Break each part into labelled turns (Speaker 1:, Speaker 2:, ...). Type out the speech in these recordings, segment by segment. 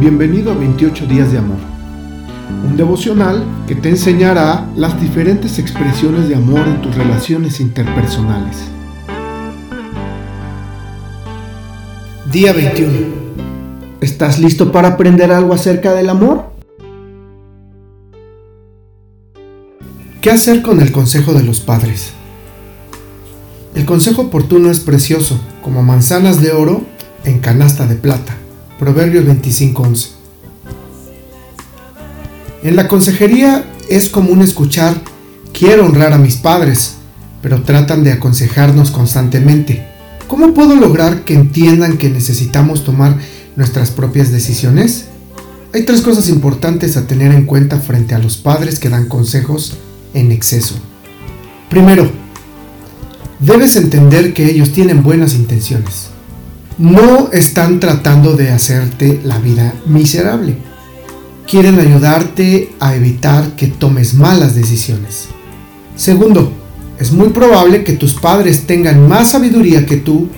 Speaker 1: bienvenido a 28 días de amor, un devocional que te enseñará las diferentes expresiones de amor en tus relaciones interpersonales. Día 21. ¿Estás listo para aprender algo acerca del amor? ¿Qué hacer con el consejo de los padres? El consejo oportuno es precioso, como manzanas de oro en canasta de plata. Proverbios 25:11. En la consejería es común escuchar, quiero honrar a mis padres, pero tratan de aconsejarnos constantemente. ¿Cómo puedo lograr que entiendan que necesitamos tomar nuestras propias decisiones? Hay tres cosas importantes a tener en cuenta frente a los padres que dan consejos en exceso. Primero, debes entender que ellos tienen buenas intenciones no están tratando de hacerte la vida miserable. Quieren ayudarte a evitar que tomes malas decisiones. Segundo, es muy probable que tus padres tengan más sabiduría que tú,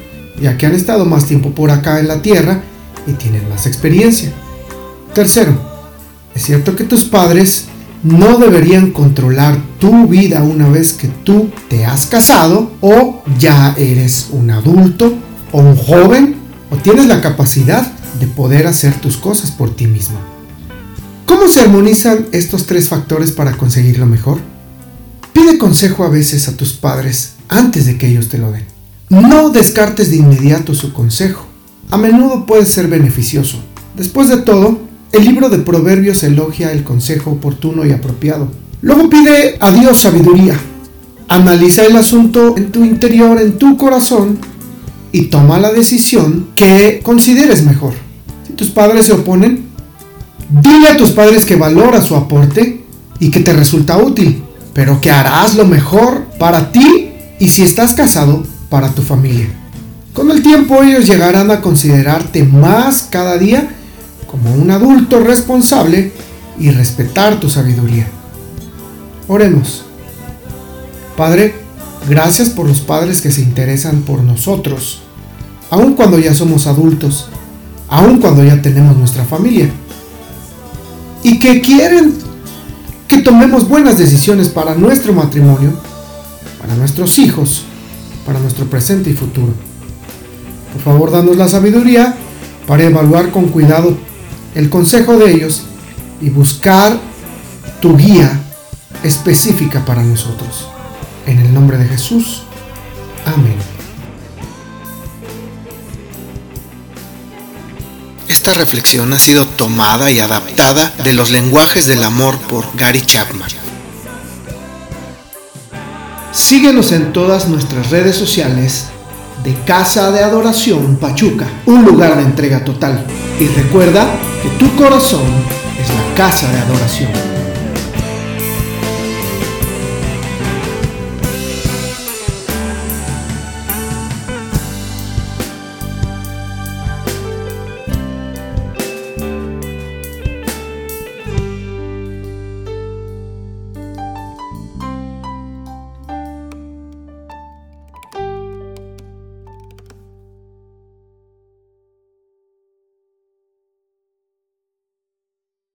Speaker 1: ya que han estado más tiempo por acá en la tierra y tienen más experiencia. Tercero, es cierto que tus padres no deberían controlar tu vida una vez que tú te has casado o ya eres un adulto o un joven o tienes la capacidad de poder hacer tus cosas por ti mismo. ¿Cómo se armonizan estos tres factores para conseguir lo mejor? Pide consejo a veces a tus padres antes de que ellos te lo den. No descartes de inmediato su consejo. A menudo puede ser beneficioso. Después de todo, el libro de Proverbios elogia el consejo oportuno y apropiado. Luego pide a Dios sabiduría. Analiza el asunto en tu interior, en tu corazón, y toma la decisión que consideres mejor. Si tus padres se oponen, dile a tus padres que valora su aporte y que te resulta útil, pero que harás lo mejor para ti y si estás casado, para tu familia. Con el tiempo ellos llegarán a considerarte más cada día como un adulto responsable y respetar tu sabiduría. Oremos. Padre, gracias por los padres que se interesan por nosotros aun cuando ya somos adultos, aun cuando ya tenemos nuestra familia, y que quieren que tomemos buenas decisiones para nuestro matrimonio, para nuestros hijos, para nuestro presente y futuro. Por favor, danos la sabiduría para evaluar con cuidado el consejo de ellos y buscar tu guía específica para nosotros. En el nombre de Jesús. Amén.
Speaker 2: Esta reflexión ha sido tomada y adaptada de los lenguajes del amor por Gary Chapman.
Speaker 1: Síguenos en todas nuestras redes sociales de Casa de Adoración Pachuca, un lugar de entrega total. Y recuerda que tu corazón es la casa de adoración.